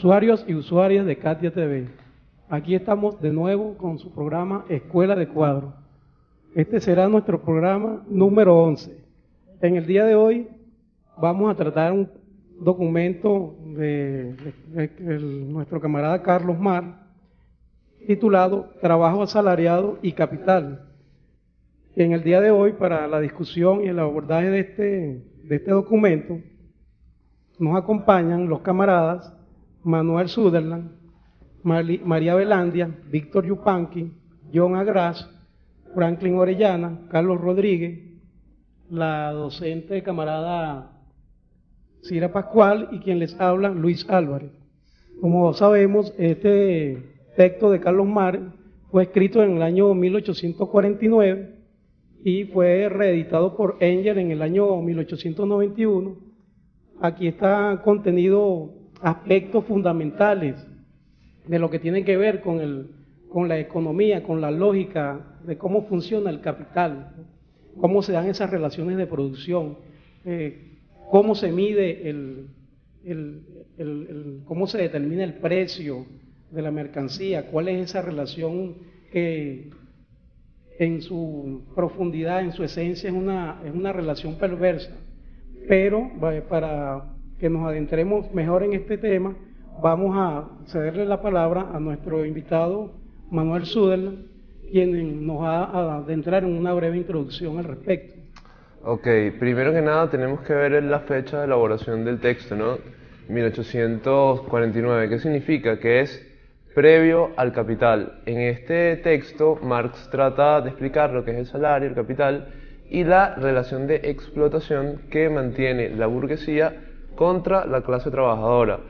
Usuarios y usuarias de Katia TV. Aquí estamos de nuevo con su programa Escuela de Cuadro. Este será nuestro programa número 11. En el día de hoy vamos a tratar un documento de, nuestro camarada Carlos Mar titulado Trabajo asalariado y capital. En el día de hoy, para la discusión y el abordaje de este, de este documento, nos acompañan los camaradas Manuel Sutherland, María Velandia, Víctor Yupanqui, John Agras, Franklin Orellana, Carlos Rodríguez, la docente camarada Cira Pascual y quien les habla, Luis Álvarez. Como sabemos, este texto de Carlos Mar fue escrito en el año 1849 y fue reeditado por Engel en el año 1891. Aquí está contenido aspectos fundamentales de lo que tiene que ver con, el, con la economía, con la lógica de cómo funciona el capital, cómo se dan esas relaciones de producción, eh, cómo se mide el, el, cómo se determina el precio de la mercancía, cuál es esa relación que en su profundidad, en su esencia, es una, es una relación perversa. Pero para que nos adentremos mejor en este tema, vamos a cederle la palabra a nuestro invitado Manuel Sutherland, quien nos va a adentrar en una breve introducción al respecto. Ok, primero que nada tenemos que ver la fecha de elaboración del texto, ¿no? 1849, ¿qué significa? Que es previo al capital. En este texto Marx trata de explicar lo que es el salario, el capital y la relación de explotación que mantiene la burguesía contra la clase trabajadora.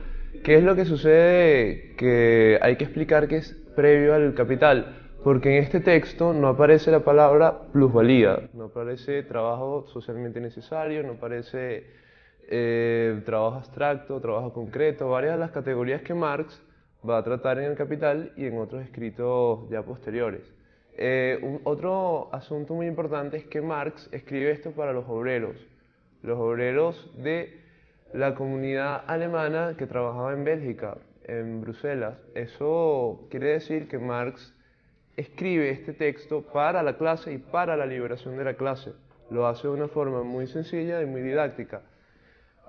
¿Qué es lo que sucede que hay que explicar que es previo al capital? Porque en este texto no aparece la palabra plusvalía, no aparece trabajo socialmente necesario, no aparece eh, trabajo abstracto, trabajo concreto, varias de las categorías que Marx va a tratar en el Capital y en otros escritos ya posteriores. Eh, otro asunto muy importante es que Marx escribe esto para los obreros, los obreros de la comunidad alemana que trabajaba en Bélgica, en Bruselas. Eso quiere decir que Marx escribe este texto para la clase y para la liberación de la clase. Lo hace de una forma muy sencilla y muy didáctica.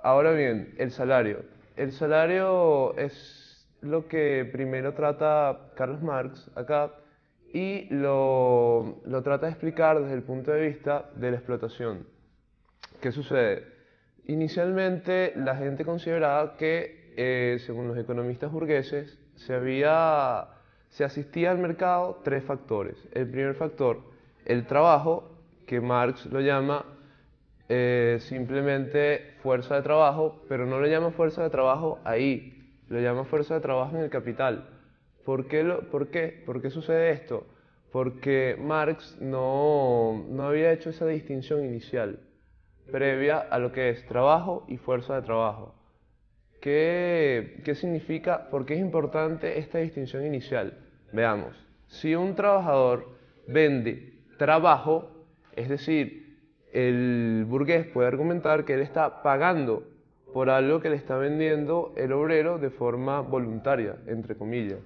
Ahora bien, el salario. El salario es lo que primero trata Carlos Marx acá y lo, lo trata de explicar desde el punto de vista de la explotación. ¿Qué sucede? Inicialmente la gente consideraba que, eh, según los economistas burgueses, se, había, se asistía al mercado tres factores. El primer factor, el trabajo, que Marx lo llama eh, simplemente fuerza de trabajo, pero no le llama fuerza de trabajo ahí, lo llama fuerza de trabajo en el capital. ¿Por qué? Lo, por, qué? ¿Por qué sucede esto? Porque Marx no, no había hecho esa distinción inicial previa a lo que es trabajo y fuerza de trabajo. ¿Qué, ¿Qué, significa? ¿Por qué es importante esta distinción inicial? Veamos, si un trabajador vende trabajo, es decir, el burgués puede argumentar que él está pagando por algo que le está vendiendo el obrero de forma voluntaria, entre comillas.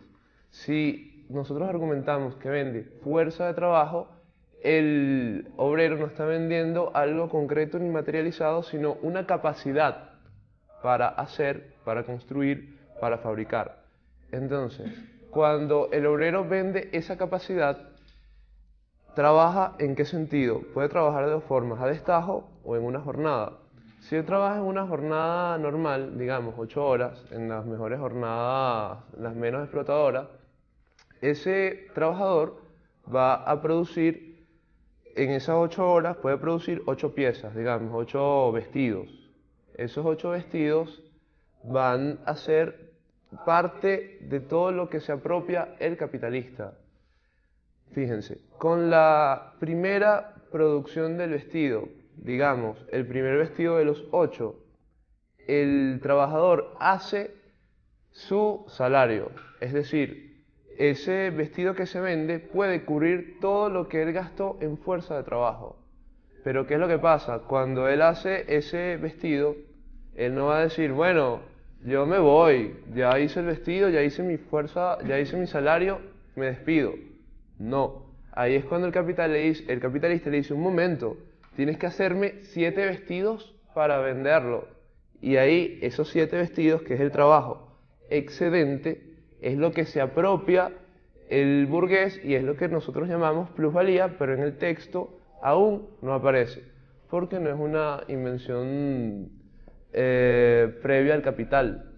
Si nosotros argumentamos que vende fuerza de trabajo, el obrero no está vendiendo algo concreto ni materializado, sino una capacidad para hacer, para construir, para fabricar. Entonces, cuando el obrero vende esa capacidad, trabaja en qué sentido? Puede trabajar de dos formas, a destajo o en una jornada. Si él trabaja en una jornada normal, digamos, ocho horas, en las mejores jornadas, las menos explotadoras, ese trabajador va a producir, en esas ocho horas, puede producir ocho piezas, digamos, ocho vestidos. Esos ocho vestidos van a ser parte de todo lo que se apropia el capitalista. Fíjense, con la primera producción del vestido, digamos, el primer vestido de los ocho, el trabajador hace su salario, es decir, ese vestido que se vende puede cubrir todo lo que él gastó en fuerza de trabajo. Pero ¿qué es lo que pasa? Cuando él hace ese vestido, él no va a decir, bueno, yo me voy, ya hice el vestido, ya hice mi fuerza, ya hice mi salario, me despido. No, ahí es cuando el, el capitalista le dice, un momento, tienes que hacerme siete vestidos para venderlo. Y ahí esos siete vestidos, que es el trabajo excedente, es lo que se apropia el burgués y es lo que nosotros llamamos plusvalía, pero en el texto aún no aparece, porque no es una invención eh, previa al capital.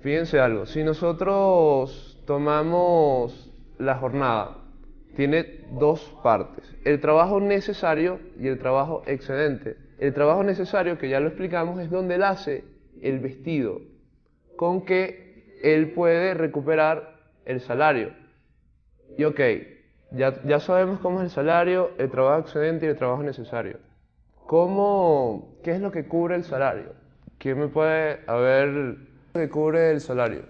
Fíjense algo, si nosotros tomamos la jornada, tiene dos partes, el trabajo necesario y el trabajo excedente. El trabajo necesario, que ya lo explicamos, es donde él hace el vestido, con que él puede recuperar el salario. Y ok, ya, ya sabemos cómo es el salario, el trabajo excedente y el trabajo necesario. ¿Cómo, ¿Qué es lo que cubre el salario? ¿Quién me puede haber que cubre el salario?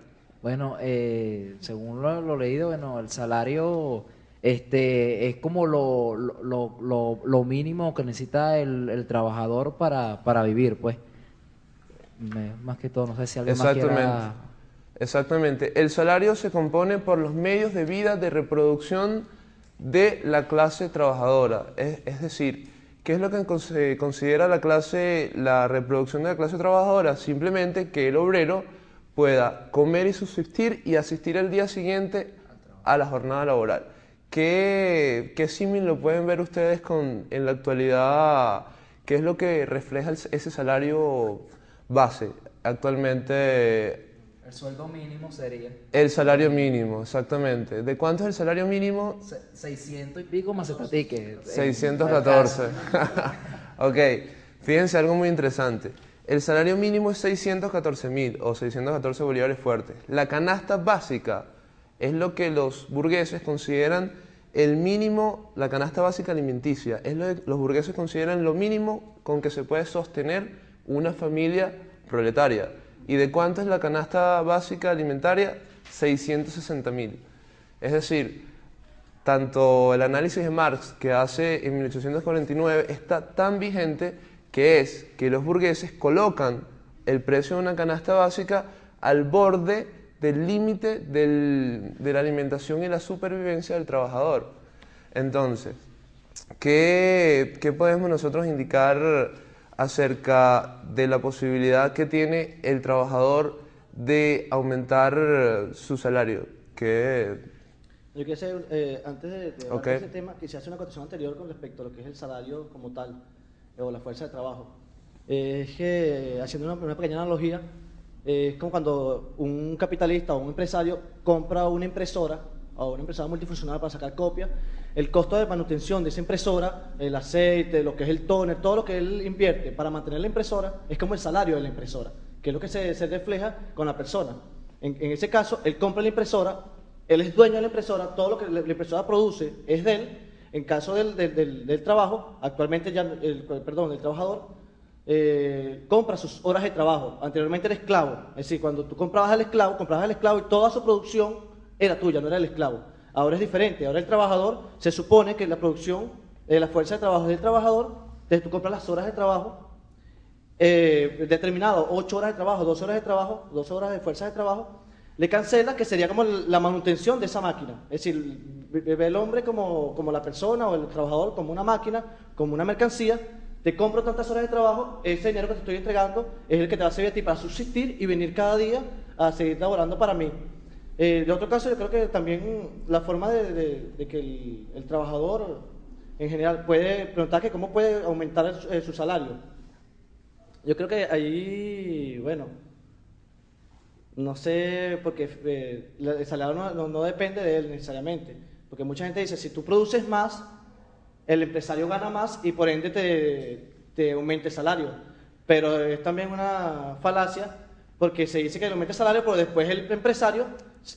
Bueno, eh, según lo, leído, bueno, el salario este, es como lo, lo, lo, mínimo que necesita el, trabajador para, para, vivir, pues. más que todo, no sé si alguien más Exactamente. El salario se compone por los medios de vida de reproducción de la clase trabajadora. Es, decir, ¿qué es lo que se considera la clase, la reproducción de la clase trabajadora? Simplemente que el obrero pueda comer y subsistir y asistir al día siguiente a la jornada laboral. ¿Qué, qué símil lo pueden ver ustedes con, en la actualidad? ¿Qué es lo que refleja ese salario base? Actualmente... El sueldo mínimo sería. El salario mínimo, exactamente. ¿De cuánto es el salario mínimo? 600 y pico más estatique. 614. ok, fíjense algo muy interesante. El salario mínimo es 614 mil o 614 bolívares fuertes. La canasta básica es lo que los burgueses consideran el mínimo, la canasta básica alimenticia. Es lo que los burgueses consideran lo mínimo con que se puede sostener una familia proletaria. ¿Y de cuánto es la canasta básica alimentaria? 660 mil. Es decir, tanto el análisis de Marx que hace en 1849 está tan vigente que es que los burgueses colocan el precio de una canasta básica al borde del límite de la alimentación y la supervivencia del trabajador. Entonces, ¿qué, ¿qué, podemos nosotros indicar acerca de la posibilidad que tiene el trabajador de aumentar su salario? Que yo quisiera, eh, antes de, de hablar de ese tema, quisiera hacer una cotización anterior con respecto a lo que es el salario como tal o la fuerza de trabajo. es que, haciendo una, pequeña analogía, es como cuando un capitalista o un empresario compra una impresora o una impresora multifuncional para sacar copias, el costo de manutención de esa impresora, el aceite, lo que es el toner, todo lo que él invierte para mantener la impresora, es como el salario de la impresora, que es lo que se, refleja con la persona. En, ese caso, él compra la impresora, él es dueño de la impresora, todo lo que la impresora produce es de él, en caso del, del, del, trabajo, actualmente ya, el, perdón, el trabajador eh, compra sus horas de trabajo. Anteriormente era esclavo. Es decir, cuando tú comprabas al esclavo, comprabas al esclavo y toda su producción era tuya, no era el esclavo. Ahora es diferente. Ahora el trabajador se supone que la producción, eh, la fuerza de trabajo del trabajador, entonces tú compras las horas de trabajo eh, determinado, 8 horas de trabajo, 12 horas de trabajo, 12 horas de fuerza de trabajo, le cancela, que sería como la manutención de esa máquina. Es decir, ve el hombre como, como la persona o el trabajador como una máquina, como una mercancía, te compro tantas horas de trabajo, ese dinero que te estoy entregando es el que te va a servir a ti para subsistir y venir cada día a seguir laborando para mí. Eh, de otro caso, yo creo que también la forma de, que el, trabajador en general puede preguntar que cómo puede aumentar eh, su salario. Yo creo que ahí, bueno, no sé, porque eh, el salario no, no, depende de él necesariamente, porque mucha gente dice, si tú produces más, el empresario gana más y por ende te, te aumenta el salario. Pero es también una falacia, porque se dice que aumenta el salario, pero después el empresario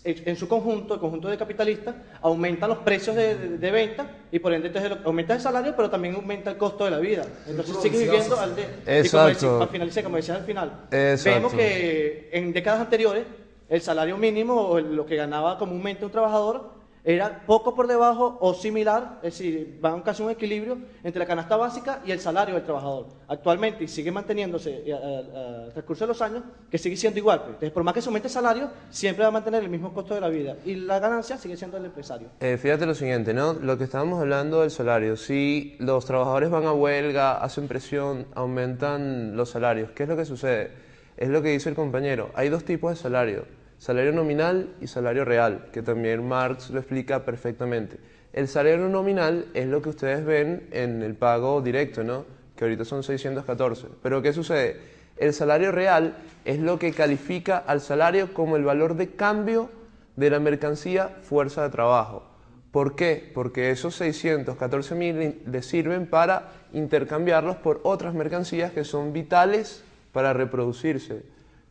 en su conjunto, el conjunto de capitalistas, aumentan los precios de, venta y por ende entonces aumenta el salario, pero también aumenta el costo de la vida. Entonces sigue viviendo al de... Exacto. Y como, como decía al final, vemos que en décadas anteriores el salario mínimo o lo que ganaba comúnmente un trabajador era poco por debajo o similar, es decir, va a casi un equilibrio entre la canasta básica y el salario del trabajador. Actualmente, y sigue manteniéndose eh, al transcurso de los años, que sigue siendo igual. Pues. Entonces, por más que se aumente el salario, siempre va a mantener el mismo costo de la vida. Y la ganancia sigue siendo el empresario. Eh, fíjate lo siguiente, ¿no? Lo que estábamos hablando del salario. Si los trabajadores van a huelga, hacen presión, aumentan los salarios, ¿qué es lo que sucede? Es lo que dice el compañero. Hay dos tipos de salario salario nominal y salario real, que también Marx lo explica perfectamente. El salario nominal es lo que ustedes ven en el pago directo, ¿no? que ahorita son 614. Pero ¿qué sucede? El salario real es lo que califica al salario como el valor de cambio de la mercancía fuerza de trabajo. ¿Por qué? Porque esos 614 mil le sirven para intercambiarlos por otras mercancías que son vitales para reproducirse.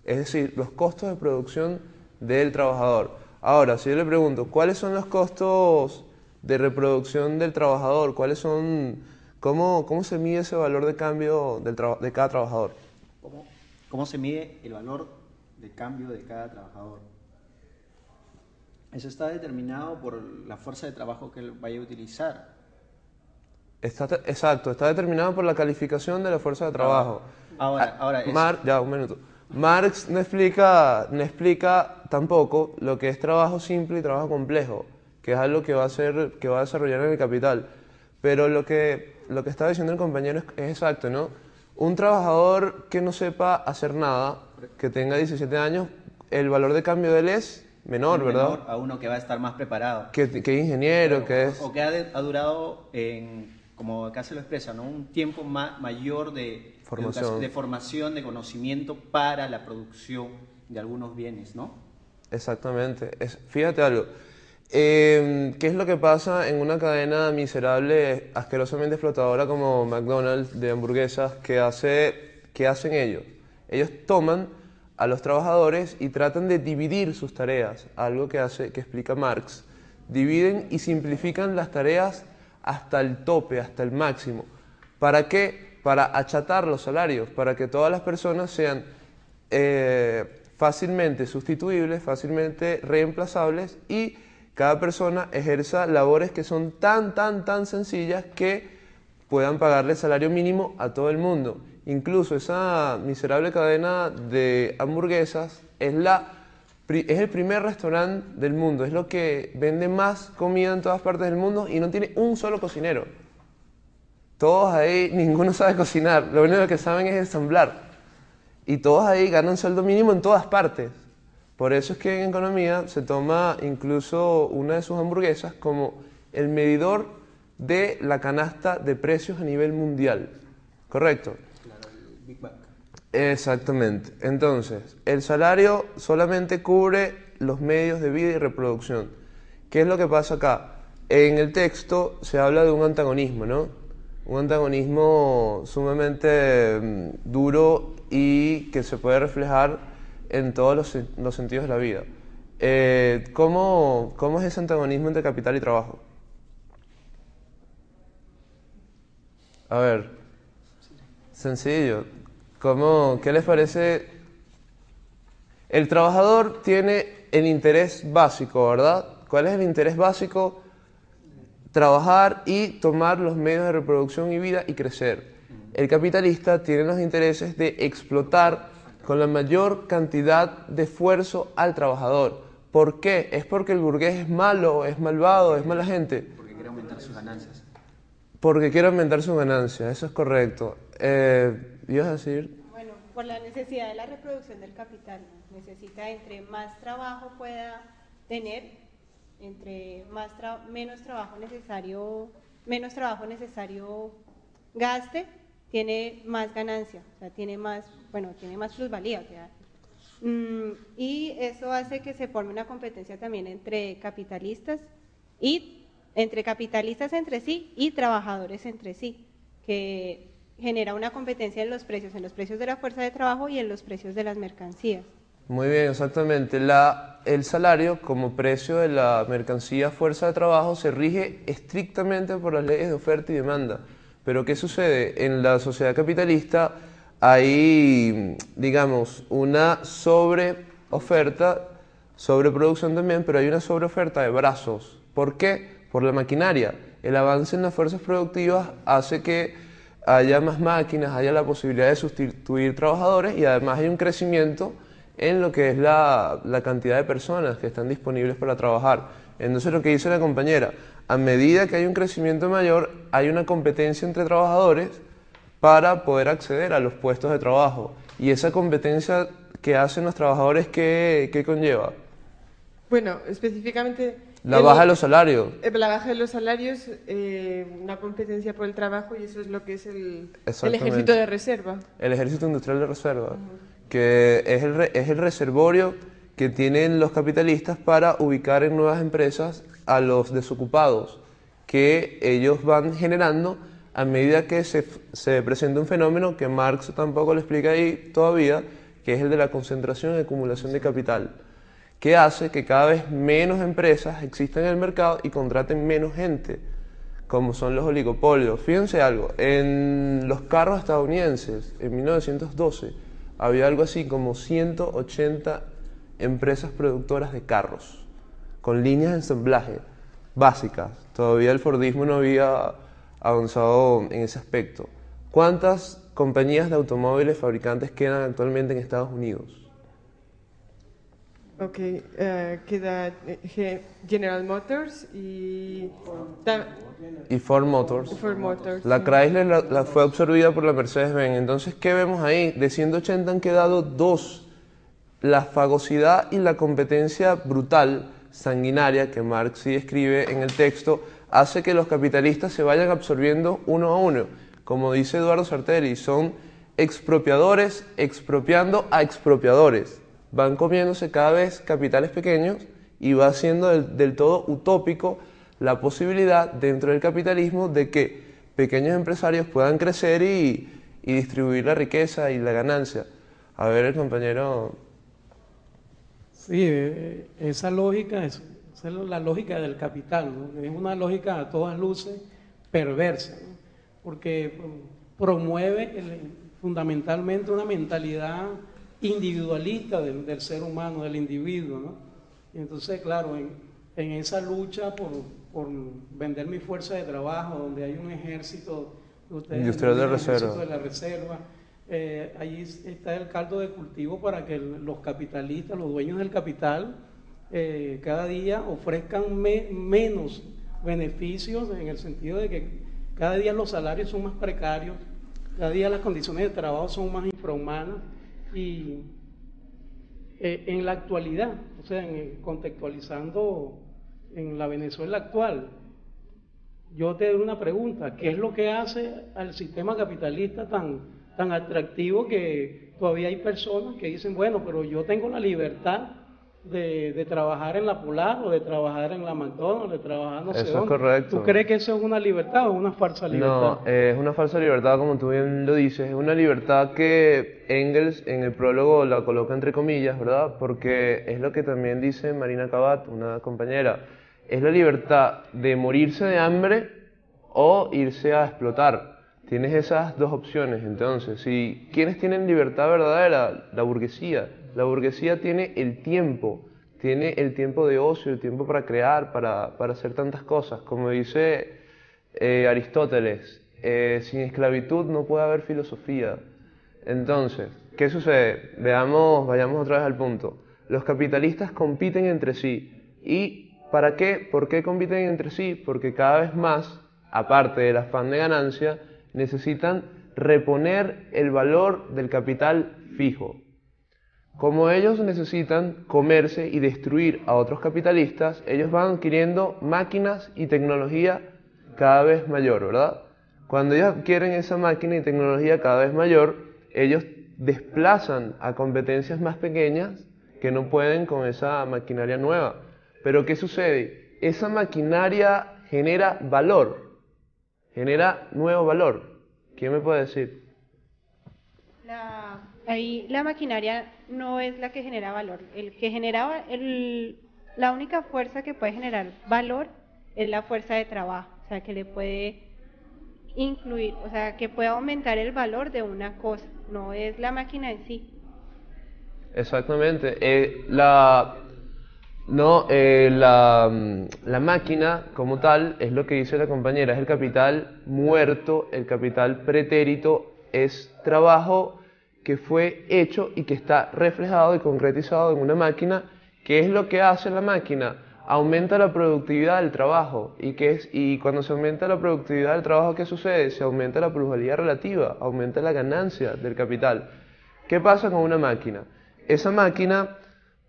Es decir, los costos de producción del trabajador. Ahora, si yo le pregunto, ¿cuáles son los costos de reproducción del trabajador? ¿Cuáles son, cómo, cómo se mide ese valor de cambio del de cada trabajador? ¿Cómo, ¿Cómo se mide el valor de cambio de cada trabajador? Eso está determinado por la fuerza de trabajo que él vaya a utilizar. Está, exacto, está determinado por la calificación de la fuerza de trabajo. Ahora, ahora Mar, ya, un minuto. Marx no explica, no explica tampoco lo que es trabajo simple y trabajo complejo, que es algo que va a, ser, que va a desarrollar en el capital. Pero lo que, lo que está diciendo el compañero es, exacto, ¿no? Un trabajador que no sepa hacer nada, que tenga 17 años, el valor de cambio de él es menor, ¿verdad? Menor a uno que va a estar más preparado. Que, que ingeniero, que es... O que ha, ha durado, en, como acá se lo expresa, ¿no? Un tiempo mayor de de formación, de conocimiento para la producción de algunos bienes, ¿no? Exactamente. Es, fíjate algo. Em, ¿Qué es lo que pasa en una cadena miserable, asquerosamente explotadora como McDonald's de hamburguesas? que hace, qué hacen ellos? Ellos toman a los trabajadores y tratan de dividir sus tareas, algo que, hace, que explica Marx. Dividen y simplifican las tareas hasta el tope, hasta el máximo. ¿Para qué? para achatar los salarios, para que todas las personas sean eh, fácilmente sustituibles, fácilmente reemplazables y cada persona ejerza labores que son tan, tan, tan sencillas que puedan pagarle salario mínimo a todo el mundo. Incluso esa miserable cadena de hamburguesas es, la, es el primer restaurante del mundo, es lo que vende más comida en todas partes del mundo y no tiene un solo cocinero. Todos ahí, ninguno sabe cocinar, lo único que saben es ensamblar. Y todos ahí ganan sueldo mínimo en todas partes. Por eso es que en economía se toma incluso una de sus hamburguesas como el medidor de la canasta de precios a nivel mundial. ¿Correcto? Claro, Big. Exactamente. Entonces, el salario solamente cubre los medios de vida y reproducción. ¿Qué es lo que pasa acá? En el texto se habla de un antagonismo, ¿no? un antagonismo sumamente mm, duro y que se puede reflejar en todos los, sentidos de la vida. Eh, ¿cómo, ¿Cómo es ese antagonismo entre capital y trabajo? A ver, sencillo. ¿Cómo, ¿Qué les parece? El trabajador tiene el interés básico, ¿verdad? ¿Cuál es el interés básico? trabajar y tomar los medios de reproducción y vida y crecer. El capitalista tiene los intereses de explotar con la mayor cantidad de esfuerzo al trabajador. ¿Por qué? ¿Es porque el burgués es malo, es malvado, es mala gente? Porque quiere aumentar sus ganancias. Porque quiere aumentar sus ganancias, eso es correcto. Eh, ¿Ibas a decir? Bueno, por la necesidad de la reproducción del capital. Necesita entre más trabajo pueda tener, entre más menos trabajo necesario, menos trabajo necesario gaste, tiene más ganancia, o sea, tiene más, bueno, tiene más plusvalía, o mm, y eso hace que se forme una competencia también entre capitalistas y entre capitalistas entre sí y trabajadores entre sí, que genera una competencia en los precios, en los precios de la fuerza de trabajo y en los precios de las mercancías. Muy bien, exactamente. El salario como precio de la mercancía fuerza de trabajo se rige estrictamente por las leyes de oferta y demanda. Pero ¿qué sucede? En la sociedad capitalista hay, digamos, una sobreoferta, sobreproducción también, pero hay una sobreoferta de brazos. ¿Por qué? por la maquinaria. El avance en las fuerzas productivas hace que haya más máquinas, haya la posibilidad de sustituir trabajadores y además hay un crecimiento en lo que es la, cantidad de personas que están disponibles para trabajar. Entonces lo que dice la compañera, a medida que hay un crecimiento mayor, hay una competencia entre trabajadores para poder acceder a los puestos de trabajo. Y esa competencia que hacen los trabajadores, ¿qué, qué conlleva? Bueno, específicamente la baja de los salarios. Eh, la baja de los salarios, eh, una competencia por el trabajo y eso es lo que es el, el ejército de reserva. El ejército industrial de reserva, que es el, es el reservorio que tienen los capitalistas para ubicar en nuevas empresas a los desocupados, que ellos van generando a medida que se, se presenta un fenómeno que Marx tampoco le explica ahí todavía, que es el de la concentración y acumulación de capital que hace que cada vez menos empresas existan en el mercado y contraten menos gente, como son los oligopolios. Fíjense algo, en los carros estadounidenses, en 1912, había algo así como 180 empresas productoras de carros, con líneas de ensamblaje básicas. Todavía el Fordismo no había avanzado en ese aspecto. ¿Cuántas compañías de automóviles fabricantes quedan actualmente en Estados Unidos? Ok, uh, queda eh, General Motors y... Y Ford Motors. Ford Motors la Chrysler la, fue absorbida por la Mercedes-Benz. Entonces, ¿qué vemos ahí? De 180 han quedado dos. La fagosidad y la competencia brutal, sanguinaria, que Marx sí escribe en el texto, hace que los capitalistas se vayan absorbiendo uno a uno. Como dice Eduardo Sarteri, son expropiadores expropiando a expropiadores van comiéndose cada vez capitales pequeños y va siendo del, todo utópico la posibilidad dentro del capitalismo de que pequeños empresarios puedan crecer y, distribuir la riqueza y la ganancia. A ver, el compañero. Sí, eh, esa lógica es, la lógica del capital, es una lógica a todas luces perversa, porque promueve fundamentalmente una mentalidad individualista del, ser humano, del individuo. ¿no? Y entonces, claro, en, esa lucha por, vender mi fuerza de trabajo, donde hay un ejército industrial de, reserva. de la reserva, eh, allí está el caldo de cultivo para que los capitalistas, los dueños del capital, eh, cada día ofrezcan menos beneficios en el sentido de que cada día los salarios son más precarios, cada día las condiciones de trabajo son más infrahumanas y eh, en la actualidad, o sea, contextualizando en la Venezuela actual, yo te doy una pregunta, ¿qué es lo que hace al sistema capitalista tan, tan atractivo que todavía hay personas que dicen, bueno, pero yo tengo la libertad de, trabajar en la Polar o de trabajar en la McDonald's, de trabajar no sé eso Es correcto. ¿Tú crees que eso es una libertad o una falsa libertad? No, es una falsa libertad, como tú bien lo dices. Es una libertad que Engels en el prólogo la coloca entre comillas, ¿verdad? Porque es lo que también dice Marina Cabat, una compañera. Es la libertad de morirse de hambre o irse a explotar. Tienes esas dos opciones, entonces. Si, ¿Quiénes tienen libertad verdadera? La burguesía la burguesía tiene el tiempo, tiene el tiempo de ocio, el tiempo para crear, para, hacer tantas cosas. Como dice eh, Aristóteles, eh, sin esclavitud no puede haber filosofía. Entonces, ¿qué sucede? Veamos, vayamos otra vez al punto. Los capitalistas compiten entre sí. ¿Y para qué? ¿Por qué compiten entre sí? Porque cada vez más, aparte del afán de ganancia, necesitan reponer el valor del capital fijo. Como ellos necesitan comerse y destruir a otros capitalistas, ellos van adquiriendo máquinas y tecnología cada vez mayor, ¿verdad? Cuando ellos adquieren esa máquina y tecnología cada vez mayor, ellos desplazan a competencias más pequeñas que no pueden con esa maquinaria nueva. Pero ¿qué sucede? Esa maquinaria genera valor, genera nuevo valor. ¿Quién me puede decir? Ahí la maquinaria no es la que genera valor. El que genera el, la única fuerza que puede generar valor es la fuerza de trabajo, o sea, que le puede incluir, o sea, que puede aumentar el valor de una cosa, no es la máquina en sí. Exactamente. Eh, la, no, eh, la, la, máquina como tal es lo que dice la compañera, es el capital muerto, el capital pretérito, es trabajo que fue hecho y que está reflejado y concretizado en una máquina. ¿Qué es lo que hace la máquina? Aumenta la productividad del trabajo. ¿Y, qué es? y cuando se aumenta la productividad del trabajo, ¿qué sucede? Se aumenta la plusvalía relativa, aumenta la ganancia del capital. ¿Qué pasa con una máquina? Esa máquina,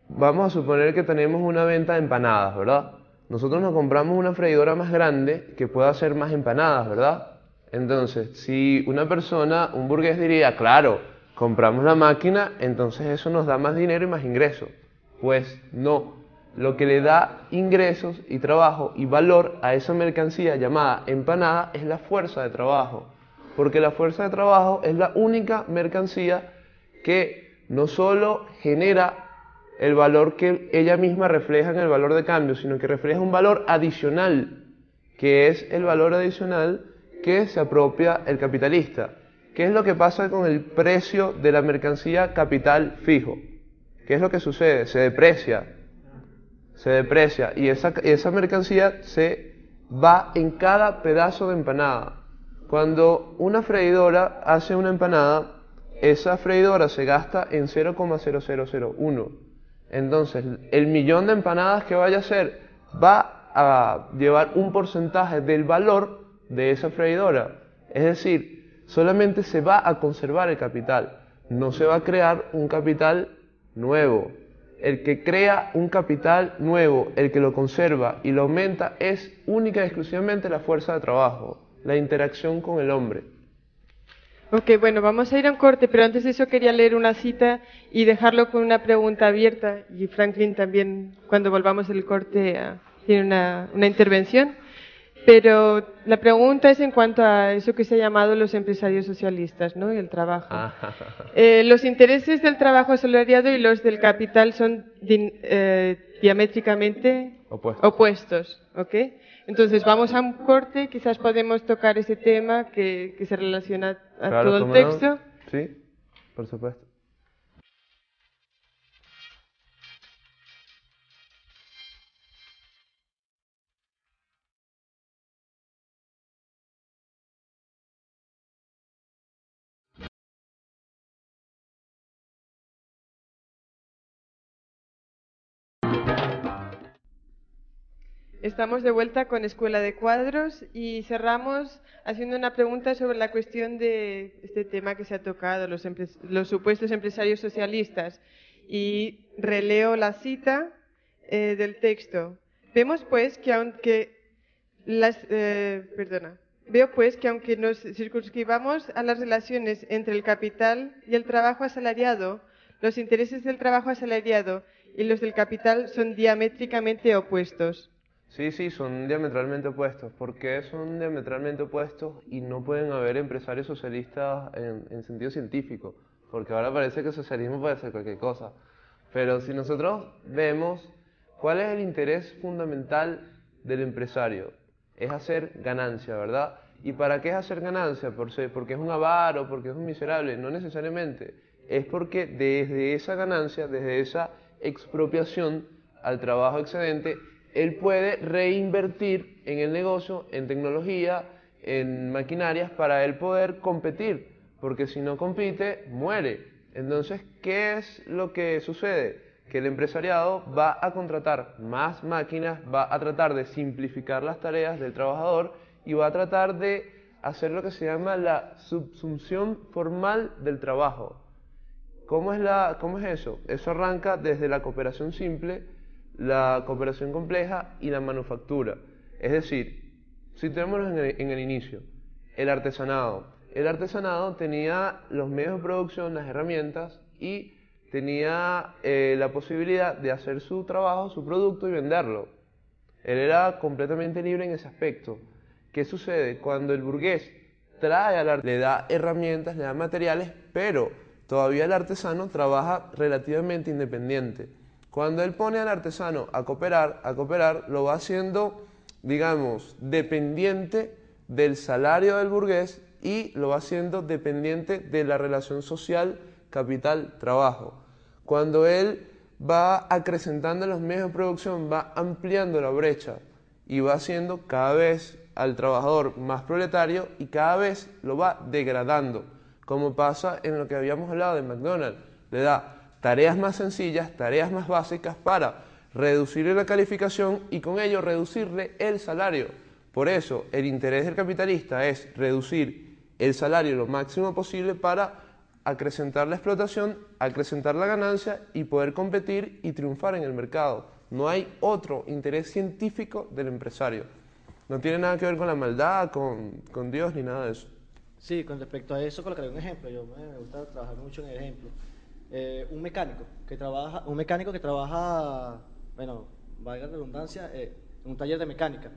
vamos a suponer que tenemos una venta de empanadas, ¿verdad? Nosotros nos compramos una freidora más grande que pueda hacer más empanadas, ¿verdad? Entonces, si una persona, un burgués diría, claro, compramos la máquina, entonces eso nos da más dinero y más ingresos. Pues no, lo que le da ingresos y trabajo y valor a esa mercancía llamada empanada es la fuerza de trabajo. Porque la fuerza de trabajo es la única mercancía que no solo genera el valor que ella misma refleja en el valor de cambio, sino que refleja un valor adicional, que es el valor adicional que se apropia el capitalista. ¿Qué es lo que pasa con el precio de la mercancía capital fijo? ¿Qué es lo que sucede? Se deprecia. Se deprecia. Y esa, mercancía se va en cada pedazo de empanada. Cuando una freidora hace una empanada, esa freidora se gasta en 0,0001. Entonces, el millón de empanadas que vaya a hacer va a llevar un porcentaje del valor de esa freidora. Es decir, solamente se va a conservar el capital, no se va a crear un capital nuevo. El que crea un capital nuevo, el que lo conserva y lo aumenta es única y exclusivamente la fuerza de trabajo, la interacción con el hombre. Ok, bueno, vamos a ir a un corte, pero antes de eso quería leer una cita y dejarlo con una pregunta abierta. Y Franklin también, cuando volvamos del corte, tiene una, una intervención. Pero la pregunta es en cuanto a eso que se ha llamado los empresarios socialistas, ¿no? Y el trabajo. Ah. Eh, los intereses del trabajo asalariado y los del capital son eh, diamétricamente opuestos, ¿ok? Entonces vamos a un corte, quizás podemos tocar ese tema que, se relaciona a todo el texto. Sí, por supuesto. Estamos de vuelta con Escuela de Cuadros y cerramos haciendo una pregunta sobre la cuestión de este tema que se ha tocado, los, supuestos empresarios socialistas. Y releo la cita eh, del texto. Vemos pues que aunque las, eh, perdona, veo pues que aunque nos circunscribamos a las relaciones entre el capital y el trabajo asalariado, los intereses del trabajo asalariado y los del capital son diamétricamente opuestos. Sí, sí, son diametralmente opuestos. ¿Por qué son diametralmente opuestos y no pueden haber empresarios socialistas en, sentido científico? Porque ahora parece que el socialismo puede ser cualquier cosa. Pero si nosotros vemos cuál es el interés fundamental del empresario, es hacer ganancia, ¿verdad? ¿Y para qué es hacer ganancia? ¿Porque es un avaro? ¿Porque es un miserable? No necesariamente. Es porque desde esa ganancia, desde esa expropiación al trabajo excedente, él puede reinvertir en el negocio, en tecnología, en maquinarias para él poder competir, porque si no compite, muere. Entonces, ¿qué es lo que sucede? Que el empresariado va a contratar más máquinas, va a tratar de simplificar las tareas del trabajador y va a tratar de hacer lo que se llama la subsunción formal del trabajo. ¿Cómo es, ¿Cómo es eso? Eso arranca desde la cooperación simple, la cooperación compleja y la manufactura. Es decir, situémonos en el, en el inicio, el artesanado. El artesanado tenía los medios de producción, las herramientas y tenía eh, la posibilidad de hacer su trabajo, su producto y venderlo. Él era completamente libre en ese aspecto. ¿Qué sucede? Cuando el burgués trae al arte, le da herramientas, le da materiales, pero todavía el artesano trabaja relativamente independiente. Cuando él pone al artesano a cooperar, a cooperar, lo va haciendo, digamos, dependiente del salario del burgués y lo va haciendo dependiente de la relación social capital-trabajo. Cuando él va acrecentando los medios de producción, va ampliando la brecha y va haciendo cada vez al trabajador más proletario y cada vez lo va degradando, como pasa en lo que habíamos hablado de McDonald's. Le da tareas más sencillas, tareas más básicas para reducirle la calificación y con ello reducirle el salario. Por eso el interés del capitalista es reducir el salario lo máximo posible para acrecentar la explotación, acrecentar la ganancia y poder competir y triunfar en el mercado. No hay otro interés científico del empresario. No tiene nada que ver con la maldad, con, con Dios ni nada de eso. Sí, con respecto a eso colocaré un ejemplo. Yo me gusta trabajar mucho en el ejemplo. Eh, un mecánico que trabaja, un mecánico que trabaja, bueno, valga la redundancia, eh, en un taller de mecánica.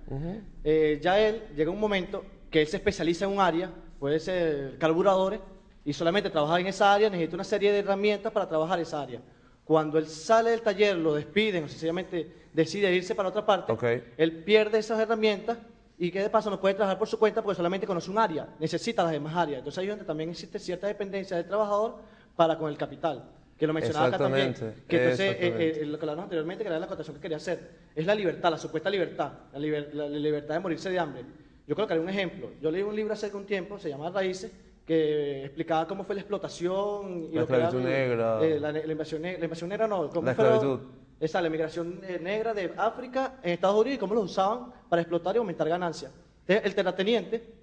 Eh, ya él llega un momento que él se especializa en un área, puede ser carburadores, y solamente trabaja en esa área, necesita una serie de herramientas para trabajar esa área. Cuando él sale del taller, lo despiden o sencillamente decide irse para otra parte, él pierde esas herramientas y que de paso no puede trabajar por su cuenta porque solamente conoce un área, necesita las demás áreas. Entonces ahí es donde también existe cierta dependencia del trabajador para con el capital, que lo mencionaba acá también. Que entonces, eh, eh, lo que hablamos anteriormente, que era la acotación que quería hacer, es la libertad, la supuesta libertad, la, la libertad de morirse de hambre. Yo colocaré un ejemplo. Yo leí un libro hace un tiempo, se llama Raíces, que explicaba cómo fue la explotación y la esclavitud negra. Eh, la, invasión, la invasión negra no, cómo la esclavitud. esa, la migración eh, negra de África en Estados Unidos y cómo lo usaban para explotar y aumentar ganancias. el terrateniente,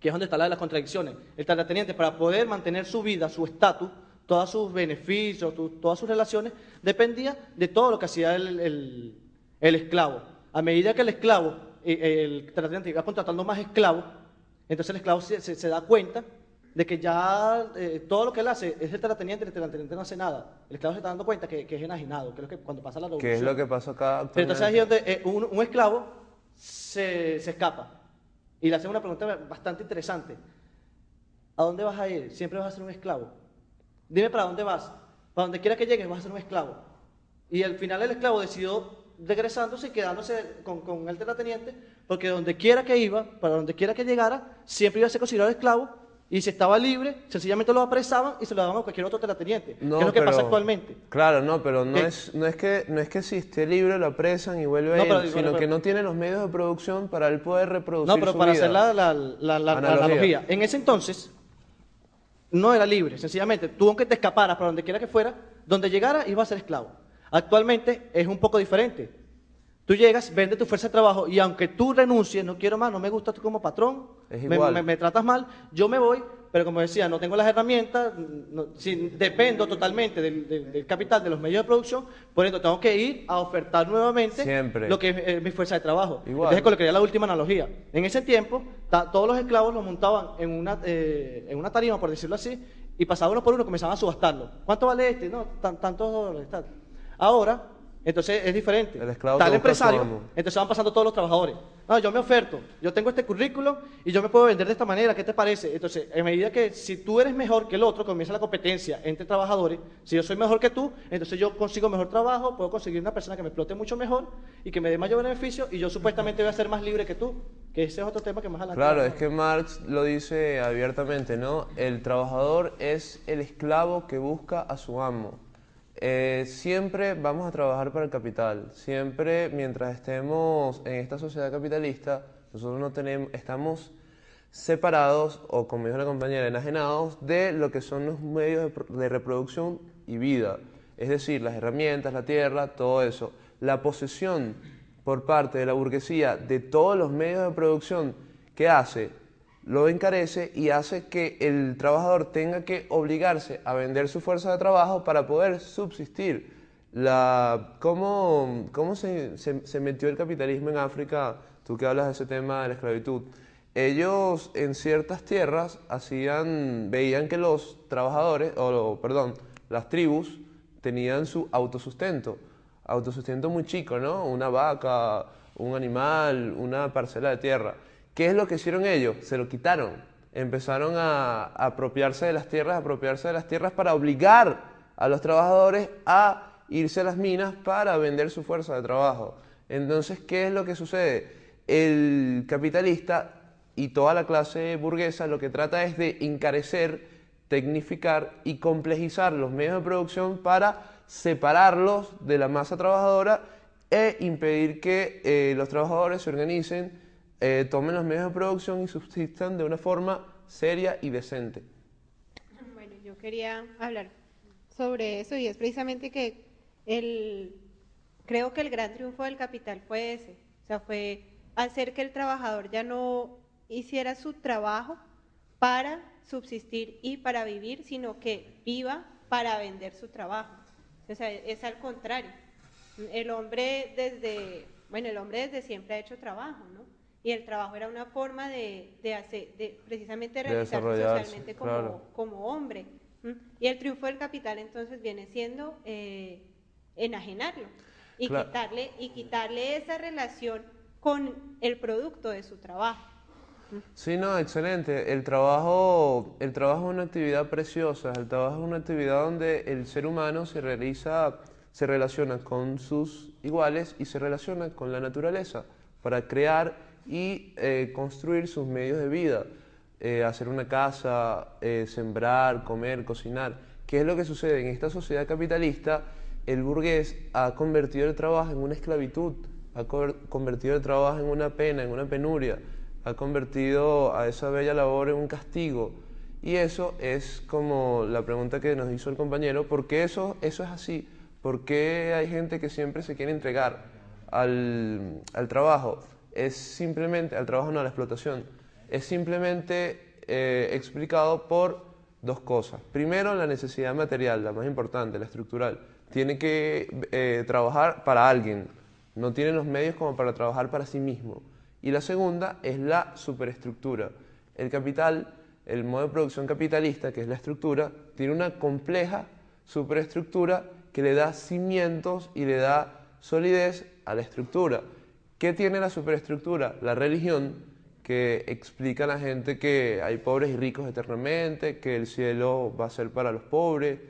que es donde está la de las contradicciones, el terrateniente para poder mantener su vida, su estatus, todos sus beneficios, todas sus relaciones, dependía de todo lo que hacía el, el esclavo. A medida que el esclavo, eh, el terrateniente iba contratando más esclavos, entonces el esclavo se, da cuenta de que ya eh, todo lo que él hace es el terrateniente, el terrateniente no hace nada. El esclavo se está dando cuenta que, es enajenado, que es lo que cuando pasa la revolución. ¿Qué es lo que pasa acá? Pero entonces ahí es donde eh, un, esclavo se, escapa y le hace una pregunta bastante interesante. ¿A dónde vas a ir? Siempre vas a ser un esclavo. Dime para dónde vas. Para donde quiera que llegues vas a ser un esclavo. Y al final el esclavo decidió regresándose y quedándose con, con, el terrateniente, porque donde quiera que iba, para donde quiera que llegara, siempre iba a ser considerado esclavo, y si estaba libre, sencillamente lo apresaban y se lo daban a cualquier otro terrateniente, que es lo que pasa actualmente. Claro, no, pero no es, no, es que, no es que si esté libre lo apresan y vuelve a ir, sino que no tiene los medios de producción para él poder reproducir No, pero para hacer la, la, analogía. En ese entonces, no era libre, sencillamente, tú aunque te escaparas para donde quiera que fuera, donde llegara iba a ser esclavo. Actualmente es un poco diferente. Tú llegas, vendes tu fuerza de trabajo y aunque tú renuncies, no quiero más, no me gusta tú como patrón, me, tratas mal, yo me voy, pero como decía, no tengo las herramientas, dependo totalmente del, capital, de los medios de producción, por eso tengo que ir a ofertar nuevamente lo que es, mi fuerza de trabajo. Igual. Entonces colocaría la última analogía. En ese tiempo, todos los esclavos los montaban en una, eh, en una tarima, por decirlo así, y pasaba uno por uno, comenzaban a subastarlo. ¿Cuánto vale este? No, tantos dólares. Ahora, entonces es diferente. El esclavo Tal empresario, entonces van pasando todos los trabajadores. No, yo me oferto, yo tengo este currículo y yo me puedo vender de esta manera, ¿qué te parece? Entonces, en medida que si tú eres mejor que el otro, comienza la competencia entre trabajadores, si yo soy mejor que tú, entonces yo consigo mejor trabajo, puedo conseguir una persona que me explote mucho mejor y que me dé mayor beneficio y yo supuestamente voy a ser más libre que tú, que ese es otro tema que más adelante. Claro, es que Marx lo dice abiertamente, ¿no? El trabajador es el esclavo que busca a su amo. Eh, siempre vamos a trabajar para el capital. Siempre, mientras estemos en esta sociedad capitalista, nosotros no tenemos, estamos separados o, como dijo la compañera, enajenados de lo que son los medios de, reproducción y vida, es decir, las herramientas, la tierra, todo eso. La posesión por parte de la burguesía de todos los medios de producción que hace, lo encarece y hace que el trabajador tenga que obligarse a vender su fuerza de trabajo para poder subsistir. ¿Cómo, cómo se, se metió el capitalismo en África? Tú que hablas de ese tema de la esclavitud ellos en ciertas tierras hacían, veían que los trabajadores, o perdón, las tribus tenían su autosustento, autosustento muy chico, ¿no? Una vaca, un animal, una parcela de tierra. ¿Qué es lo que hicieron ellos? Se lo quitaron. Empezaron a, apropiarse de las tierras, apropiarse de las tierras para obligar a los trabajadores a irse a las minas para vender su fuerza de trabajo. Entonces, ¿qué es lo que sucede? El capitalista y toda la clase burguesa lo que trata es de encarecer, tecnificar y complejizar los medios de producción para separarlos de la masa trabajadora e impedir que eh, los trabajadores se organicen, eh, tomen los medios de producción y subsistan de una forma seria y decente. Bueno, yo quería hablar sobre eso y es precisamente que el, creo que el gran triunfo del capital fue ese, o sea, fue hacer que el trabajador ya no hiciera su trabajo para subsistir y para vivir, sino que viva para vender su trabajo. O sea, es al contrario. El hombre desde, bueno, el hombre desde siempre ha hecho trabajo, ¿no? Y el trabajo era una forma de, de hacer, de precisamente realizarse socialmente como, como hombre. Y el triunfo del capital entonces viene siendo eh, enajenarlo y quitarle y quitarle esa relación con el producto de su trabajo. Sí, no, excelente. El trabajo, el trabajo es una actividad preciosa. El trabajo es una actividad donde el ser humano se realiza, se relaciona con sus iguales y se relaciona con la naturaleza para crear y eh, construir sus medios de vida, eh, hacer una casa, eh, sembrar, comer, cocinar. ¿Qué es lo que sucede en esta sociedad capitalista? El burgués ha convertido el trabajo en una esclavitud, ha convertido el trabajo en una pena, en una penuria ha convertido a esa bella labor en un castigo. Y eso es como la pregunta que nos hizo el compañero, ¿por qué eso, eso es así? ¿Por qué hay gente que siempre se quiere entregar al, al trabajo? Es simplemente, al trabajo no, a la explotación, es simplemente eh, explicado por dos cosas. Primero, la necesidad material, la más importante, la estructural. Tiene que eh, trabajar para alguien, no tiene los medios como para trabajar para sí mismo. Y la segunda es la superestructura. El capital, el modo de producción capitalista, que es la estructura, tiene una compleja superestructura que le da cimientos y le da solidez a la estructura. ¿Qué tiene la superestructura? La religión, que explica a la gente que hay pobres y ricos eternamente, que el cielo va a ser para los pobres,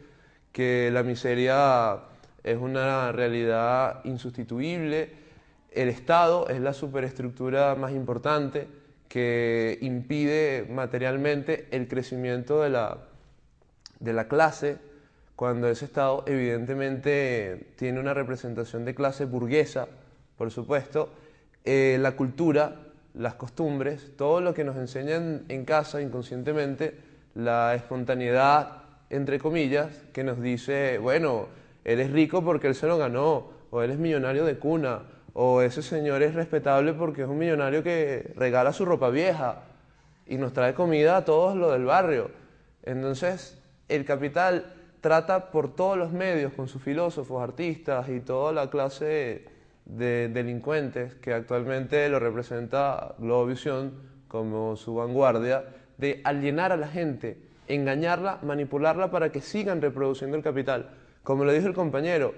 que la miseria es una realidad insustituible, el Estado es la superestructura más importante que impide materialmente el crecimiento de la, de la clase, cuando ese Estado evidentemente tiene una representación de clase burguesa, por supuesto, eh, la cultura, las costumbres, todo lo que nos enseñan en casa inconscientemente, la espontaneidad, entre comillas, que nos dice, bueno, él es rico porque él se lo ganó, o él es millonario de cuna, o ese señor es respetable porque es un millonario que regala su ropa vieja y nos trae comida a todos los del barrio. Entonces, el capital trata por todos los medios, con sus filósofos, artistas y toda la clase de delincuentes que actualmente lo representa Globovisión como su vanguardia, de alienar a la gente, engañarla, manipularla para que sigan reproduciendo el capital. Como lo dijo el compañero,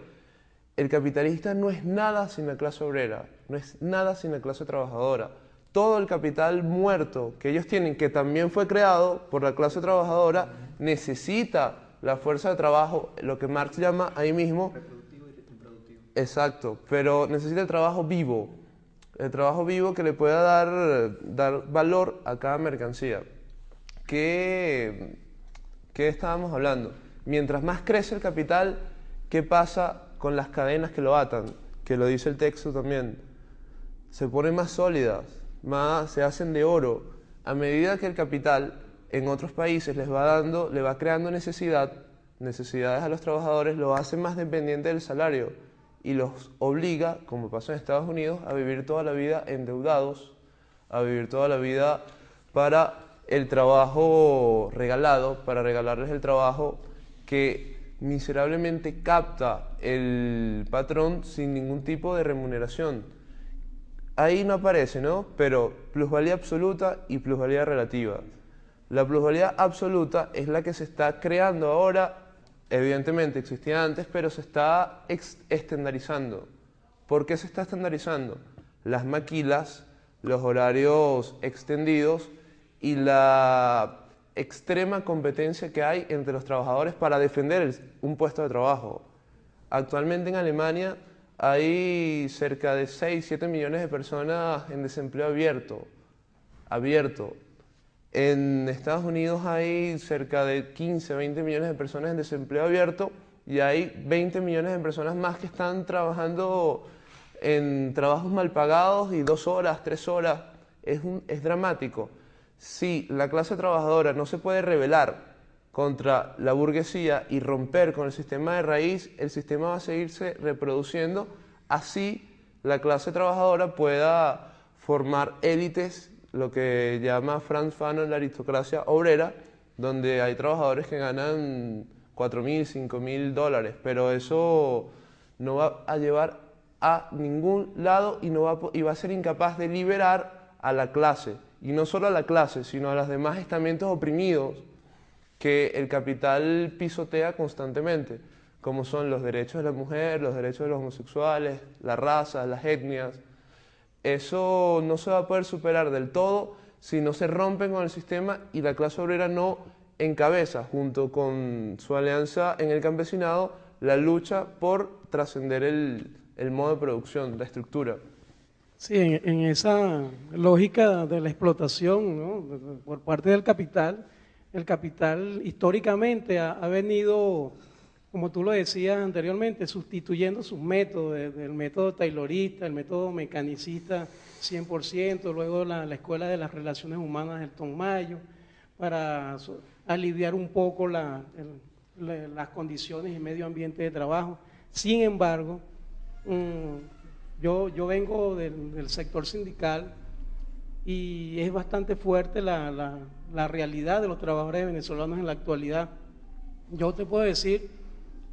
el capitalista no es nada sin la clase obrera, no es nada sin la clase trabajadora. Todo el capital muerto que ellos tienen, que también fue creado por la clase trabajadora, necesita la fuerza de trabajo, lo que Marx llama ahí mismo... Exacto, pero necesita el trabajo vivo, el trabajo vivo que le pueda dar, dar valor a cada mercancía. ¿Qué, ¿Qué estábamos hablando? Mientras más crece el capital, ¿qué pasa con las cadenas que lo atan, que lo dice el texto también. Se ponen más sólidas, más, se hacen de oro, A medida que el capital en otros países les va dando, le va creando necesidad, necesidades a los trabajadores, lo hace más dependiente del salario y los obliga, como pasa en Estados Unidos, a vivir toda la vida endeudados, a vivir toda la vida para el trabajo regalado, para regalarles el trabajo que miserablemente capta el patrón sin ningún tipo de remuneración. Ahí no aparece, ¿no? Pero plusvalía absoluta y plusvalía relativa. La plusvalía absoluta es la que se está creando ahora evidentemente existía antes, pero se está estandarizando. ¿Por qué se está estandarizando? Las maquilas, los horarios extendidos y la extrema competencia que hay entre los trabajadores para defender un puesto de trabajo. Actualmente en Alemania hay cerca de 6, 7 millones de personas en desempleo abierto. Abierto. En Estados Unidos hay cerca de 15, 20 millones de personas en desempleo abierto y hay 20 millones de personas más que están trabajando en trabajos mal pagados y dos horas, tres horas. Es, es dramático. Si la clase trabajadora no se puede rebelar contra la burguesía y romper con el sistema de raíz, el sistema va a seguirse reproduciendo, así la clase trabajadora pueda formar élites lo que llama Franz Fanon la aristocracia obrera, donde hay trabajadores que ganan 4.000, 5.000 dólares, pero eso no va a llevar a ningún lado y, no va, y va a ser incapaz de liberar a la clase, y no solo a la clase, sino a los demás estamentos oprimidos que el capital pisotea constantemente, como son los derechos de la mujer, los derechos de los homosexuales, la raza, las etnias, eso no se va a poder superar del todo si no se rompen con el sistema y la clase obrera no encabeza, junto con su alianza en el campesinado, la lucha por trascender el, modo de producción, la estructura. Sí, en, esa lógica de la explotación por parte del capital, el capital históricamente ha venido como tú lo decías anteriormente, sustituyendo sus métodos, el método taylorista, el método mecanicista 100%, luego la, Escuela de las Relaciones Humanas del Tom Mayo, para aliviar un poco las condiciones y medio ambiente de trabajo. Sin embargo, mm, yo, yo vengo del, sector sindical y es bastante fuerte la realidad de los trabajadores venezolanos en la actualidad. Yo te puedo decir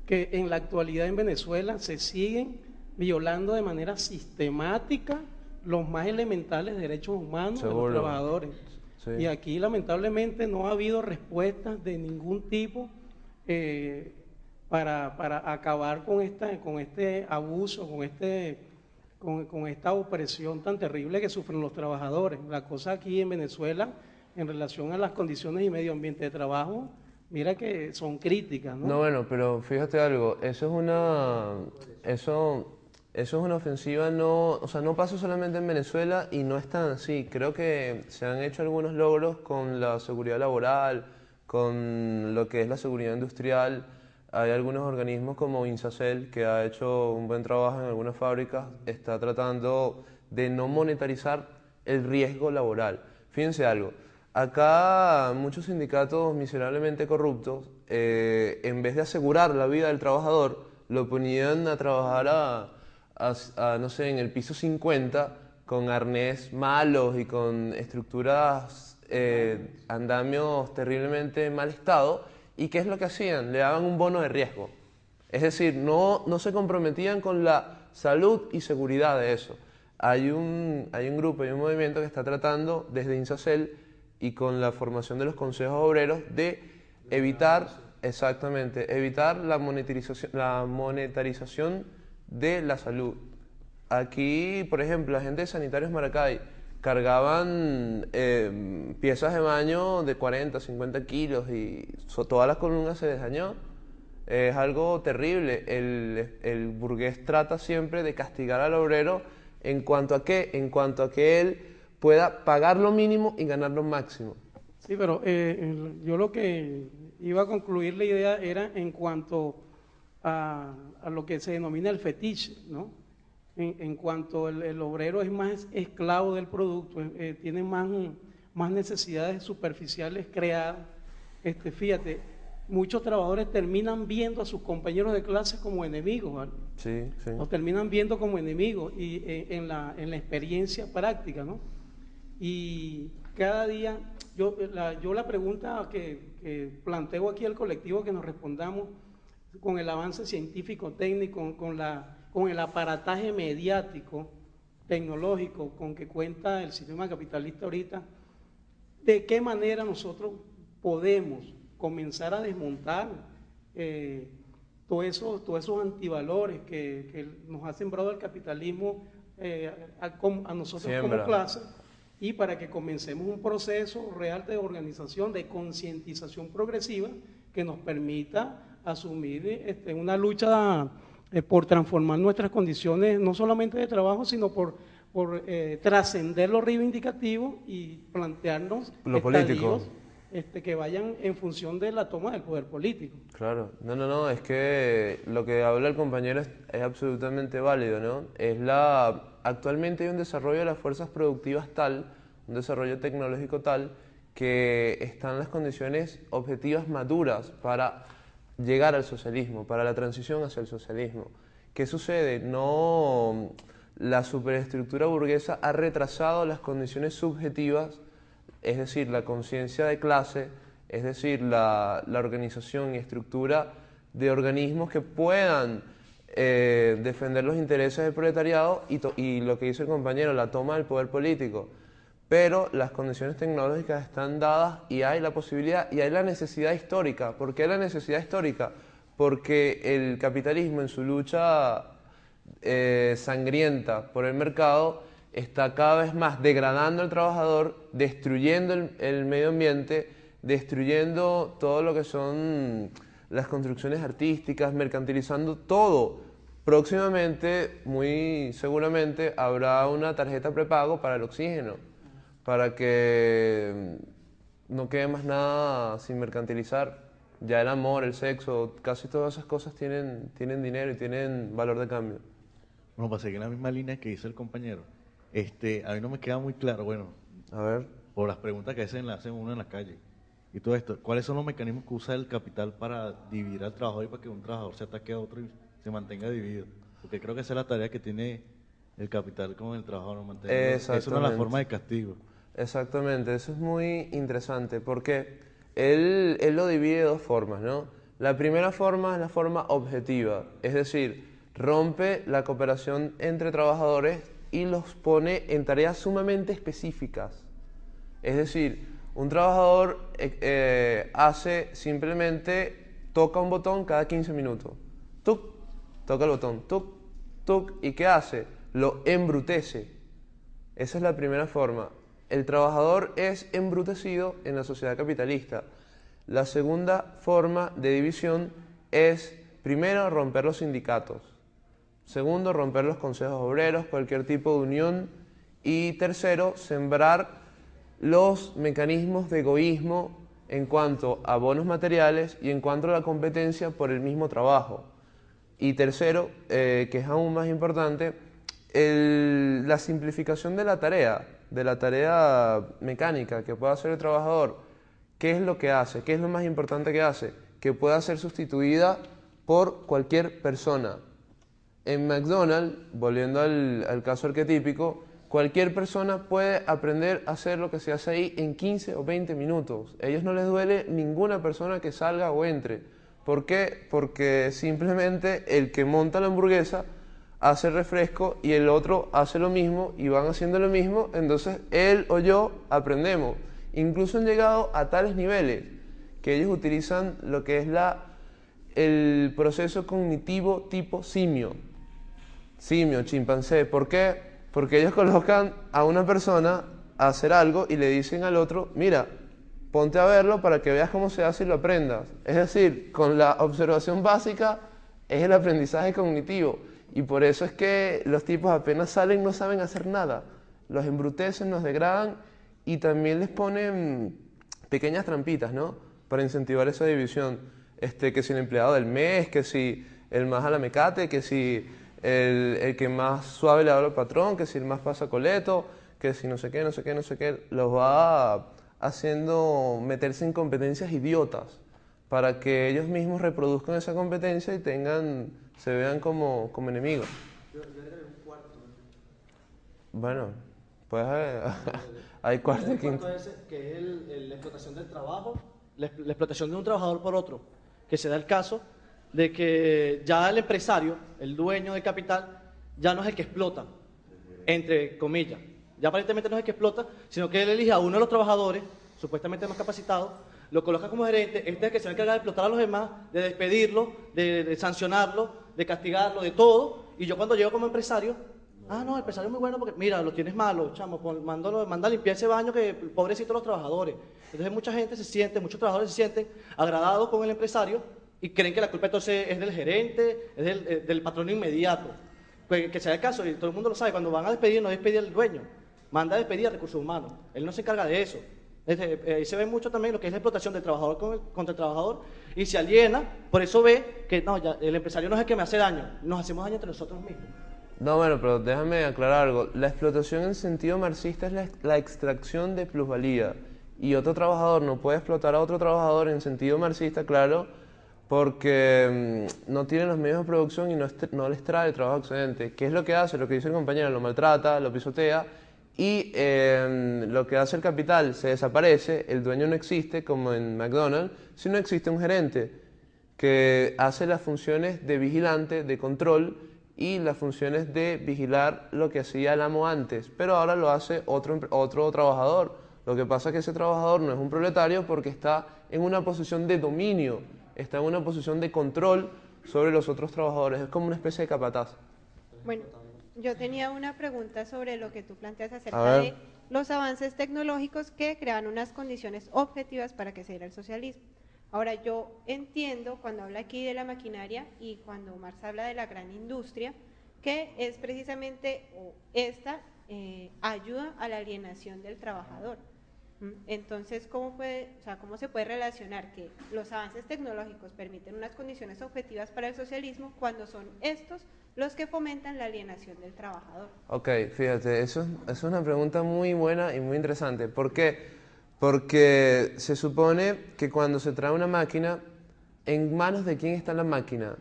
que en la actualidad en Venezuela se siguen violando de manera sistemática los más elementales derechos humanos de los trabajadores. Y aquí lamentablemente no ha habido respuestas de ningún tipo eh, para, para, acabar con, esta, con este abuso, con, este, con, con esta opresión tan terrible que sufren los trabajadores. La cosa aquí en Venezuela, en relación a las condiciones y medio ambiente de trabajo, mira que son críticas, ¿no? No, bueno, pero fíjate algo, eso es una, eso, eso es una ofensiva, no, o sea, no pasa solamente en Venezuela y no es tan así. Creo que se han hecho algunos logros con la seguridad laboral, con lo que es la seguridad industrial. Hay algunos organismos como Insacel que ha hecho un buen trabajo en algunas fábricas, está tratando de no monetarizar el riesgo laboral. Fíjense algo, Acá muchos sindicatos miserablemente corruptos, eh, en vez de asegurar la vida del trabajador, lo ponían a trabajar a, no sé, en el piso 50 con arnés malos y con estructuras, eh, andamios terriblemente mal estado. ¿Y qué es lo que hacían? Le daban un bono de riesgo. Es decir, no, no se comprometían con la salud y seguridad de eso. Hay un, hay un grupo, hay un movimiento que está tratando desde INSACEL y con la formación de los consejos obreros de evitar, exactamente, evitar la monetarización, la monetarización de la salud. Aquí, por ejemplo, la gente de Sanitarios Maracay cargaban eh, piezas de baño de 40, 50 kilos y toda la columna se desdañó. Es algo terrible. El, el burgués trata siempre de castigar al obrero en cuanto a qué, en cuanto a que él pueda pagar lo mínimo y ganar lo máximo. Sí, pero eh, yo lo que iba a concluir la idea era en cuanto a, lo que se denomina el fetiche, ¿no? En, cuanto el, obrero es más esclavo del producto, eh, tiene más, más necesidades superficiales creadas. Este, fíjate, muchos trabajadores terminan viendo a sus compañeros de clase como enemigos, ¿vale? Sí, sí. Los terminan viendo como enemigos y eh, en, la, en la experiencia práctica, ¿no? Y cada día, yo la, yo la pregunta que, que planteo aquí al colectivo que nos respondamos con el avance científico técnico, con, la, con el aparataje mediático, tecnológico con que cuenta el sistema capitalista ahorita, de qué manera nosotros podemos comenzar a desmontar eh, todos, esos, todos esos antivalores que, nos ha sembrado el capitalismo eh, a, nosotros como clase y para que comencemos un proceso real de organización, de concientización progresiva que nos permita asumir este, una lucha eh, por transformar nuestras condiciones, no solamente de trabajo, sino por, por eh, trascender lo reivindicativo y plantearnos lo político. Este, que vayan en función de la toma del poder político. Claro, no, no, no, es que lo que habla el compañero es, es, absolutamente válido, ¿no? Es la, actualmente hay un desarrollo de las fuerzas productivas tal, un desarrollo tecnológico tal, que están las condiciones objetivas maduras para llegar al socialismo, para la transición hacia el socialismo. ¿Qué sucede? No, la superestructura burguesa ha retrasado las condiciones subjetivas es decir, la conciencia de clase, es decir, la, organización y estructura de organismos que puedan eh, defender los intereses del proletariado y, y, lo que dice el compañero, la toma del poder político. Pero las condiciones tecnológicas están dadas y hay la posibilidad y hay la necesidad histórica. ¿Por qué la necesidad histórica? Porque el capitalismo en su lucha eh, sangrienta por el mercado está cada vez más degradando al trabajador, destruyendo el, medio ambiente, destruyendo todo lo que son las construcciones artísticas, mercantilizando todo. Próximamente, muy seguramente, habrá una tarjeta prepago para el oxígeno, para que no quede más nada sin mercantilizar. Ya el amor, el sexo, casi todas esas cosas tienen, tienen dinero y tienen valor de cambio. Bueno, para seguir en la misma línea que dice el compañero, este, a mí no me queda muy claro, bueno, a ver, por las preguntas que hacen, hacen uno en la calle y todo esto, ¿cuáles son los mecanismos que usa el capital para dividir al trabajador y para que un trabajador se ataque a otro y se mantenga dividido? Porque creo que esa es la tarea que tiene el capital con el trabajador, mantener. Es una de las formas de castigo. Exactamente, eso es muy interesante porque él, él lo divide de dos formas, ¿no? La primera forma es la forma objetiva, es decir, rompe la cooperación entre trabajadores y los pone en tareas sumamente específicas. Es decir, un trabajador eh, eh, hace simplemente, toca un botón cada 15 minutos. Tuc, toca el botón, tuc, tuc, ¿y qué hace? Lo embrutece. Esa es la primera forma. El trabajador es embrutecido en la sociedad capitalista. La segunda forma de división es, primero, romper los sindicatos. Segundo, romper los consejos obreros, cualquier tipo de unión. Y tercero, sembrar los mecanismos de egoísmo en cuanto a bonos materiales y en cuanto a la competencia por el mismo trabajo. Y tercero, eh, que es aún más importante, la simplificación de la tarea, de la tarea mecánica que pueda hacer el trabajador. ¿Qué es lo que hace? ¿Qué es lo más importante que hace? Que pueda ser sustituida por cualquier persona, en McDonald's, volviendo al, caso arquetípico, cualquier persona puede aprender a hacer lo que se hace ahí en 15 o 20 minutos. A ellos no les duele ninguna persona que salga o entre. ¿Por qué? Porque simplemente el que monta la hamburguesa hace refresco y el otro hace lo mismo y van haciendo lo mismo, entonces él o yo aprendemos. Incluso han llegado a tales niveles que ellos utilizan lo que es la, el proceso cognitivo tipo simio simio, chimpancé. ¿Por qué? Porque ellos colocan a una persona a hacer algo y le dicen al otro, mira, ponte a verlo para que veas cómo se hace y lo aprendas. Es decir, con la observación básica es el aprendizaje cognitivo. Y por eso es que los tipos apenas salen no saben hacer nada. Los embrutecen, los degradan y también les ponen pequeñas trampitas, ¿no? Para incentivar esa división. Este, que si el empleado del mes, que si el más a la mecate, que si el, que más suave le habla al patrón, que si el más pasa coleto, que si no sé qué, no sé qué, no sé qué, los va haciendo meterse en competencias idiotas para que ellos mismos reproduzcan esa competencia y tengan, se vean como, como enemigos. Bueno, pues hay cuarto y quinto. que es la explotación del trabajo, la, explotación de un trabajador por otro, que se da el caso de que ya el empresario, el dueño del capital, ya no es el que explota, entre comillas. Ya aparentemente no es el que explota, sino que él elige a uno de los trabajadores, supuestamente más capacitado, lo coloca como gerente, este es el que se va a encargar de explotar a los demás, de despedirlo, de, sancionarlo, de castigarlo, de todo. Y yo cuando llego como empresario, ah, no, el empresario es muy bueno porque, mira, lo tienes malo, chamo, mándalo, manda a limpiar ese baño que pobrecito los trabajadores. Entonces mucha gente se siente, muchos trabajadores se sienten agradados con el empresario y creen que la culpa entonces es del gerente, es del, eh, del patrón inmediato. Pues, que sea el caso, y todo el mundo lo sabe, cuando van a despedir, no despedir al dueño, manda a despedir a recursos humanos. Él no se encarga de eso. Eh, ahí se ve mucho también lo que es la explotación del trabajador contra el trabajador y se aliena, por eso ve que no, ya, el empresario no es el que me hace daño, nos hacemos daño entre nosotros mismos. No, bueno, pero déjame aclarar algo. La explotación en sentido marxista es la, la extracción de plusvalía y otro trabajador no puede explotar a otro trabajador en sentido marxista, claro, porque mm, no tiene los medios de producción y no, no les trae el trabajo excedente. ¿Qué es lo que hace? Lo que dice el compañero, lo maltrata, lo pisotea y em, lo que hace el capital se desaparece, el dueño no existe, como en McDonald's, sino existe un gerente que hace las funciones de vigilante, de control y las funciones de vigilar lo que hacía el amo antes, pero ahora lo hace otro, otro trabajador. Lo que pasa es que ese trabajador no es un proletario porque está en una posición de dominio está en una posición de control sobre los otros trabajadores. Es como una especie de capataz. Bueno, yo tenía una pregunta sobre lo que tú planteas acerca de los avances tecnológicos que crean unas condiciones objetivas para que se diera el socialismo. Ahora, yo entiendo cuando habla aquí de la maquinaria y cuando Marx habla de la gran industria, que es precisamente esta eh, ayuda a la alienación del trabajador. Entonces, ¿cómo, puede, o sea, ¿cómo se puede relacionar que los avances tecnológicos permiten unas condiciones objetivas para el socialismo cuando son estos los que fomentan la alienación del trabajador? Ok, fíjate, eso, es una pregunta muy buena y muy interesante. ¿Por qué? Porque se supone que cuando se trae una máquina, ¿en manos de quién está la máquina?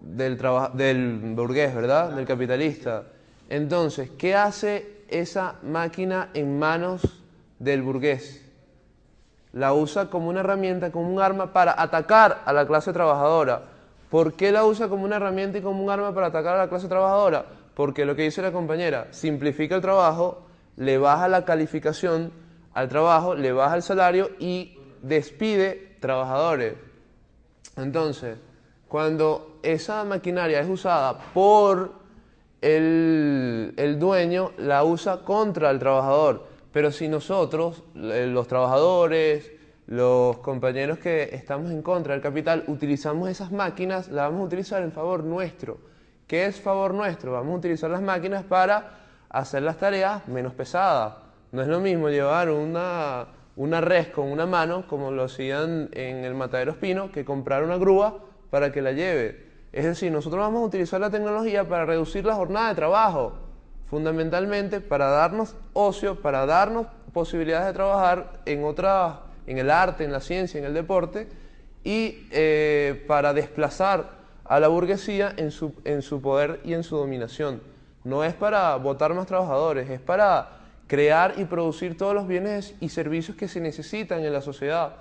Del, del burgués, ¿verdad? Del capitalista. Entonces, ¿qué hace esa máquina en manos del burgués. La usa como una herramienta, como un arma para atacar a la clase trabajadora. ¿Por qué la usa como una herramienta y como un arma para atacar a la clase trabajadora? Porque lo que dice la compañera, simplifica el trabajo, le baja la calificación al trabajo, le baja el salario y despide trabajadores. Entonces, cuando esa maquinaria es usada por el, el dueño, la usa contra el trabajador. Pero si nosotros, eh, los trabajadores, los compañeros que estamos en contra del capital, utilizamos esas máquinas, las vamos a utilizar en favor nuestro. ¿Qué es favor nuestro? Vamos a utilizar las máquinas para hacer las tareas menos pesadas. No es lo mismo llevar una, una res con una mano, como lo hacían en el matadero espino, que comprar una grúa para que la lleve. Es decir, nosotros vamos a utilizar la tecnología para reducir la jornada de trabajo fundamentalmente para darnos ocio, para darnos posibilidades de trabajar en otras, en el arte, en la ciencia, en el deporte, y eh, para desplazar a la burguesía en su, en su poder y en su dominación. No es para votar más trabajadores, es para crear y producir todos los bienes y servicios que se necesitan en la sociedad.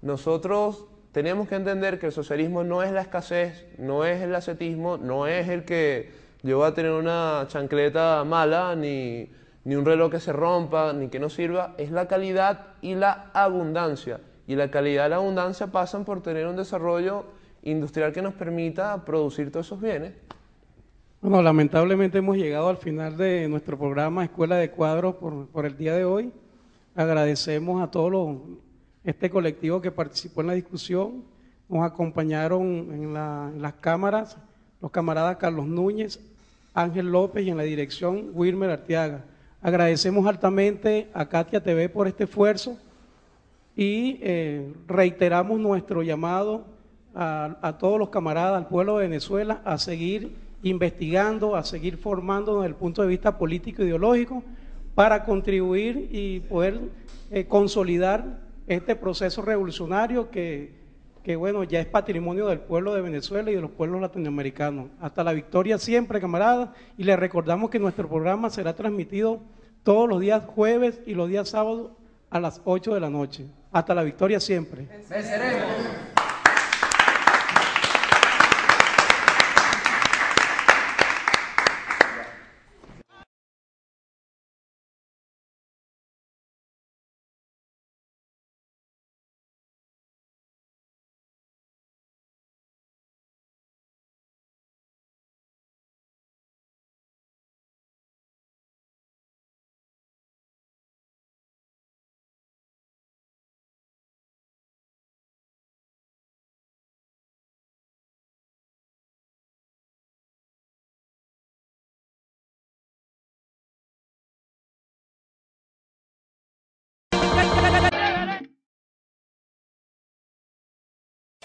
Nosotros tenemos que entender que el socialismo no es la escasez, no es el ascetismo, no es el que yo voy a tener una chancleta mala, ni, ni un reloj que se rompa, ni que no sirva, es la calidad y la abundancia. Y la calidad y la abundancia pasan por tener un desarrollo industrial que nos permita producir todos esos bienes. Bueno, lamentablemente hemos llegado al final de nuestro programa Escuela de Cuadros por, por el día de hoy. Agradecemos a todos este colectivo que participó en la discusión. Nos acompañaron en, en las cámaras los camaradas Carlos Núñez, Ángel López y en la dirección Wilmer Arteaga. Agradecemos altamente a Katia TV por este esfuerzo y eh, reiteramos nuestro llamado a, todos los camaradas, al pueblo de Venezuela, a seguir investigando, a seguir formando desde el punto de vista político e ideológico para contribuir y poder eh, consolidar este proceso revolucionario que, que, bueno, ya es patrimonio del pueblo de Venezuela y de los pueblos latinoamericanos. Hasta la victoria siempre, camaradas, y les recordamos que nuestro programa será transmitido todos los días jueves y los días sábados a las 8 de la noche. Hasta la victoria siempre. Venceremos.